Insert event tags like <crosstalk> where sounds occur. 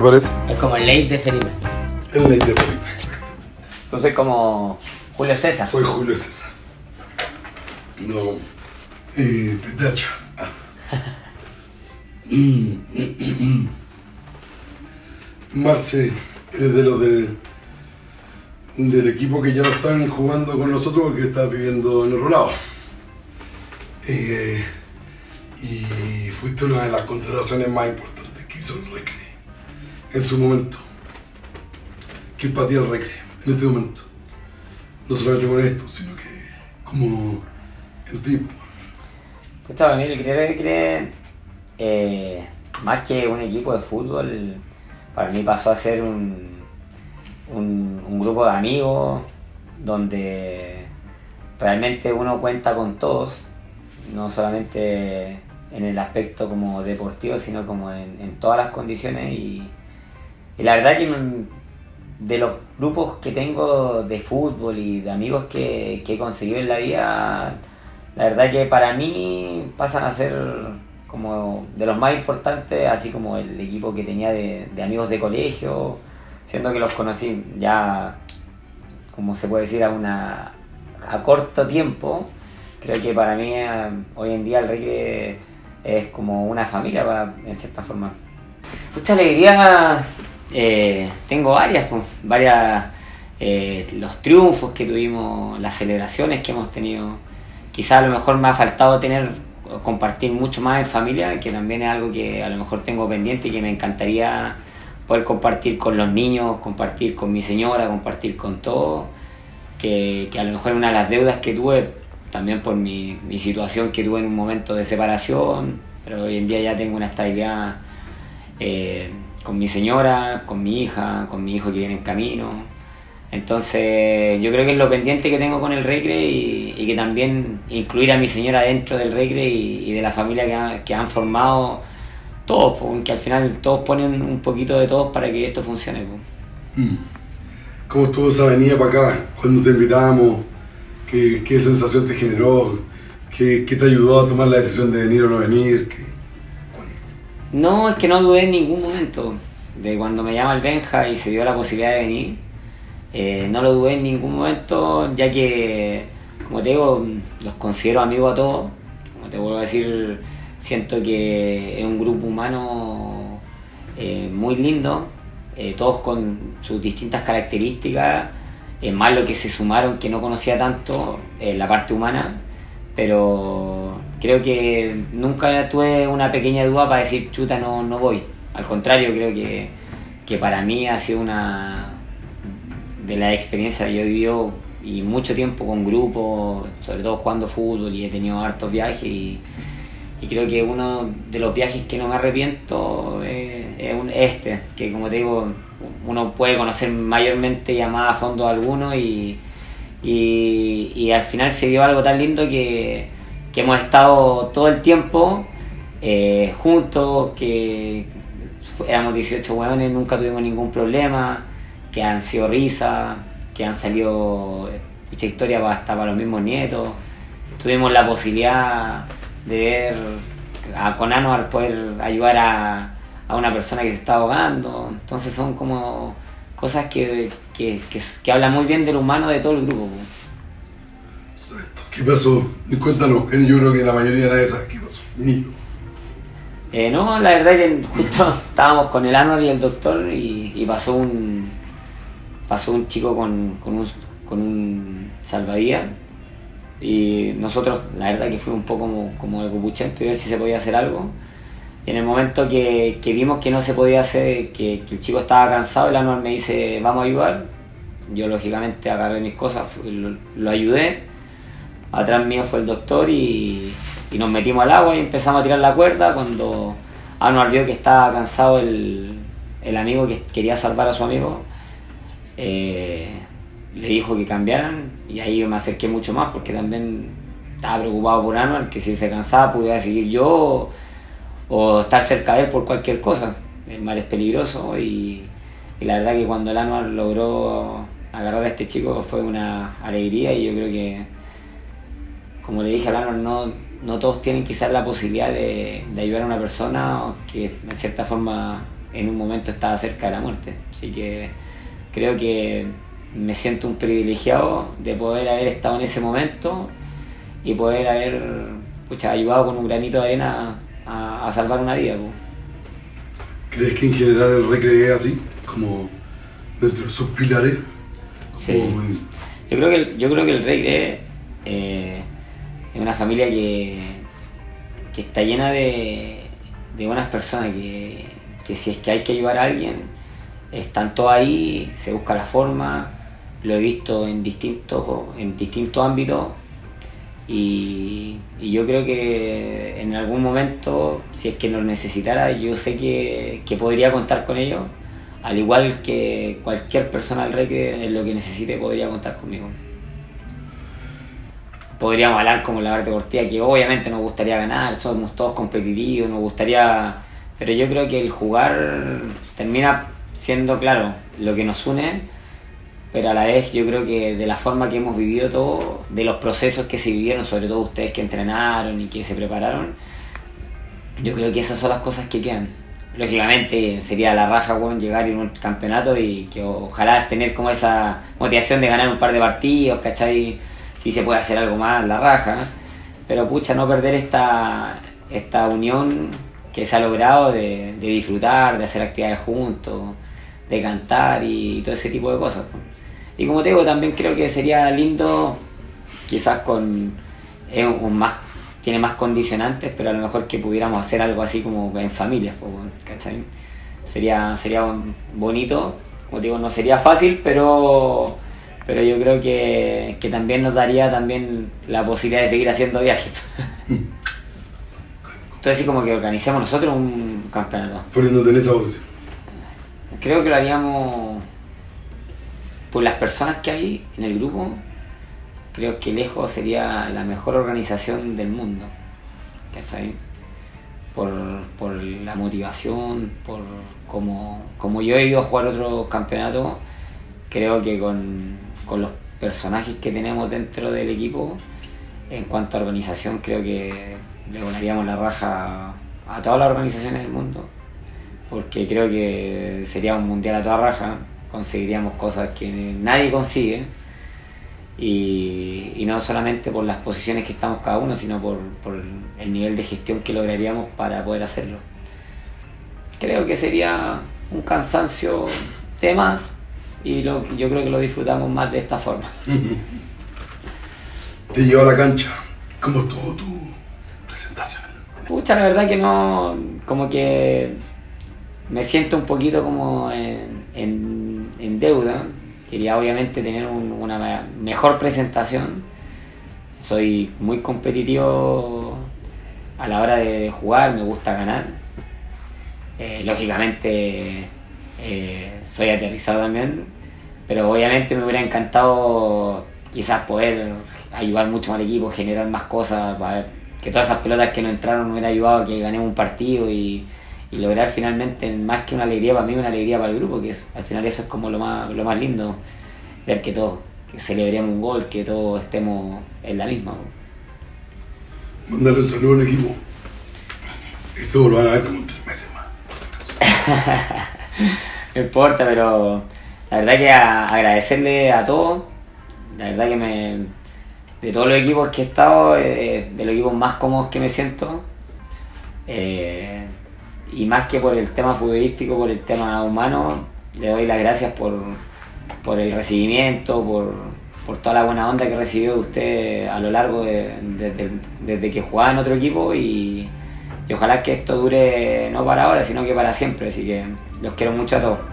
¿Te parece? Es como el ley de Felipe. El ley de Felipe, exacto. Entonces como Julio César. Soy Julio César. No. Eh, petacha. Marce, eres de los del, del equipo que ya no están jugando con nosotros porque estás viviendo en otro lado. Eh, y fuiste una de las contrataciones más importantes que hizo el Recre en su momento. ¿Qué es para el Recre en este momento? No solamente con esto, sino que como el tipo. Para mí el Recre, eh, más que un equipo de fútbol, para mí pasó a ser un, un, un grupo de amigos donde realmente uno cuenta con todos, no solamente en el aspecto como deportivo, sino como en, en todas las condiciones y, y la verdad que de los grupos que tengo de fútbol y de amigos que, he conseguido en la vida, la verdad que para mí pasan a ser como de los más importantes, así como el equipo que tenía de, amigos de colegio, siendo que los conocí ya, como se puede decir, a una a corto tiempo. Creo que para mí eh, hoy en día el Recre es como una familia en cierta forma. Mucha alegría, eh, tengo varias, pues, varias, eh, los triunfos que tuvimos, las celebraciones que hemos tenido. Quizás a lo mejor me ha faltado tener, compartir mucho más en familia, que también es algo que a lo mejor tengo pendiente y que me encantaría poder compartir con los niños, compartir con mi señora, compartir con todo, que, que a lo mejor una de las deudas que tuve, también por mi, mi situación que tuve en un momento de separación, pero hoy en día ya tengo una estabilidad eh, con mi señora, con mi hija, con mi hijo que viene en camino. Entonces yo creo que es lo pendiente que tengo con el Recre y, y que también incluir a mi señora dentro del Recre y, y de la familia que, ha- que han formado todos, po, que al final todos ponen un poquito de todos para que esto funcione. po. ¿Cómo estuvo esa venida para acá cuando te invitamos? ¿Qué, qué sensación te generó? ¿Qué, qué te ayudó a tomar la decisión de venir o no venir? ¿Qué- No, es que no dudé en ningún momento. De cuando me llama el Benja y se dio la posibilidad de venir, eh, no lo dudé en ningún momento, ya que, como te digo, los considero amigos a todos. Como te vuelvo a decir, siento que es un grupo humano eh, muy lindo, eh, todos con sus distintas características, más lo que se sumaron que no conocía tanto, la parte humana, pero creo que nunca tuve una pequeña duda para decir chuta no, no voy. Al contrario, creo que, que para mí ha sido una de las experiencias que yo he vivido y mucho tiempo con grupos, sobre todo jugando fútbol y he tenido hartos viajes y, creo que uno de los viajes que no me arrepiento es, este, que como te digo, uno puede conocer mayormente y más a fondo a algunos y, y, y al final se dio algo tan lindo que, que hemos estado todo el tiempo eh, juntos, que éramos 18 hueones, nunca tuvimos ningún problema, que han sido risas, que han salido mucha historia hasta para los mismos nietos. Tuvimos la posibilidad de ver a, con Anuar poder ayudar a, a una persona que se está ahogando. Entonces son como cosas que, que, que, que hablan muy bien del humano de todo el grupo. ¿Qué pasó? Cuéntanos, que yo creo que la mayoría de nadie sabe qué pasó. Ni. Eh, no, la verdad que justo estábamos con el Anwar y el doctor y, pasó un pasó un chico con, con un, con un salvavidas y nosotros la verdad que fue un poco como, como de cupuchento y ver si se podía hacer algo. Y en el momento que, que vimos que no se podía hacer, que, el chico estaba cansado, el Anwar me dice, vamos a ayudar. Yo lógicamente agarré mis cosas, lo ayudé. Atrás mío fue el doctor y, y nos metimos al agua y empezamos a tirar la cuerda cuando Anuar vio que estaba cansado el, el amigo que quería salvar a su amigo. eh, le dijo que cambiaran y ahí yo me acerqué mucho más porque también estaba preocupado por Anuar, que si se cansaba pudiera seguir yo o estar cerca de él por cualquier cosa. El mar es peligroso y, y la verdad que cuando el Anuar logró agarrar a este chico fue una alegría y yo creo que, como le dije a Anuar, no, no todos tienen quizás la posibilidad de, de ayudar a una persona que en cierta forma en un momento estaba cerca de la muerte. Así que creo que me siento un privilegiado de poder haber estado en ese momento y poder haber ayudado con un granito de arena a, salvar una vida. ¿Crees que en general el recreo es así? Como dentro de sus pilares. Sí. Yo creo que, yo creo que el eh, es una familia que, que está llena de, de buenas personas, que, que si es que hay que ayudar a alguien, están todos ahí, se busca la forma, lo he visto en distintos, en distintos ámbitos y, yo creo que en algún momento, si es que nos necesitara, yo sé que, que podría contar con ellos, al igual que cualquier persona al rey que en lo que necesite podría contar conmigo. Podríamos hablar como la arte deportiva, que obviamente nos gustaría ganar, somos todos competitivos, nos gustaría... Pero yo creo que el jugar termina siendo, claro, lo que nos une, pero a la vez yo creo que de la forma que hemos vivido todo, de los procesos que se vivieron, sobre todo ustedes que entrenaron y que se prepararon, yo creo que esas son las cosas que quedan. Lógicamente sería la raja bueno, llegar en un campeonato y que ojalá tener como esa motivación de ganar un par de partidos, ¿cachai? Si se puede hacer algo más, la raja. Pero pucha, no perder esta, esta unión que se ha logrado de, de disfrutar, de hacer actividades juntos, de cantar y todo ese tipo de cosas. Y como te digo, también creo que sería lindo, quizás con más, tiene más condicionantes, pero a lo mejor que pudiéramos hacer algo así como en familias, ¿cachai? Sería, sería bonito, como te digo, no sería fácil, pero pero yo creo que, que también nos daría también la posibilidad de seguir haciendo viajes. <laughs> Entonces así como que organicemos nosotros un campeonato. Poniéndote en esa posición. Creo que lo haríamos por las personas que hay en el grupo, creo que lejos sería la mejor organización del mundo. ¿Cachai? Por, por la motivación, por como, como yo he ido a jugar otro campeonato, creo que con, con los personajes que tenemos dentro del equipo, en cuanto a organización, creo que le volaríamos la raja a todas las organizaciones del mundo, porque creo que sería un mundial a toda raja conseguiríamos cosas que nadie consigue. Y, no solamente por las posiciones que estamos cada uno, sino por, el nivel de gestión que lograríamos para poder hacerlo. Creo que sería un cansancio de más y yo creo que lo disfrutamos más de esta forma. <laughs> Te llevo a la cancha. ¿Cómo estuvo tu presentación? Pucha, la verdad que no, como que me siento un poquito como en en deuda. Quería obviamente tener una mejor presentación. Soy muy competitivo a la hora de jugar, me gusta ganar. Eh, lógicamente eh, soy aterrizado también, pero obviamente me hubiera encantado quizás poder ayudar mucho al equipo, generar más cosas, que todas esas pelotas que no entraron me hubiera ayudado a que ganemos un partido y, y lograr finalmente, más que una alegría para mí, una alegría para el grupo, que al final eso es como lo más, lo más lindo, ver que todos celebremos un gol, que todos estemos en la misma. Mándale un saludo al equipo. Esto lo van a ver como en tres meses más. <laughs> <laughs> no importa, pero la verdad que agradecerle a todos, la verdad que me, de todos los equipos que he estado, eh, de los equipos más cómodos que me siento, eh, y más que por el tema futbolístico, por el tema humano, le doy las gracias por, el recibimiento, por, toda la buena onda que recibió de usted a lo largo de, desde que jugaba en otro equipo y, y ojalá que esto dure no para ahora, sino que para siempre. Así que los quiero mucho a todos.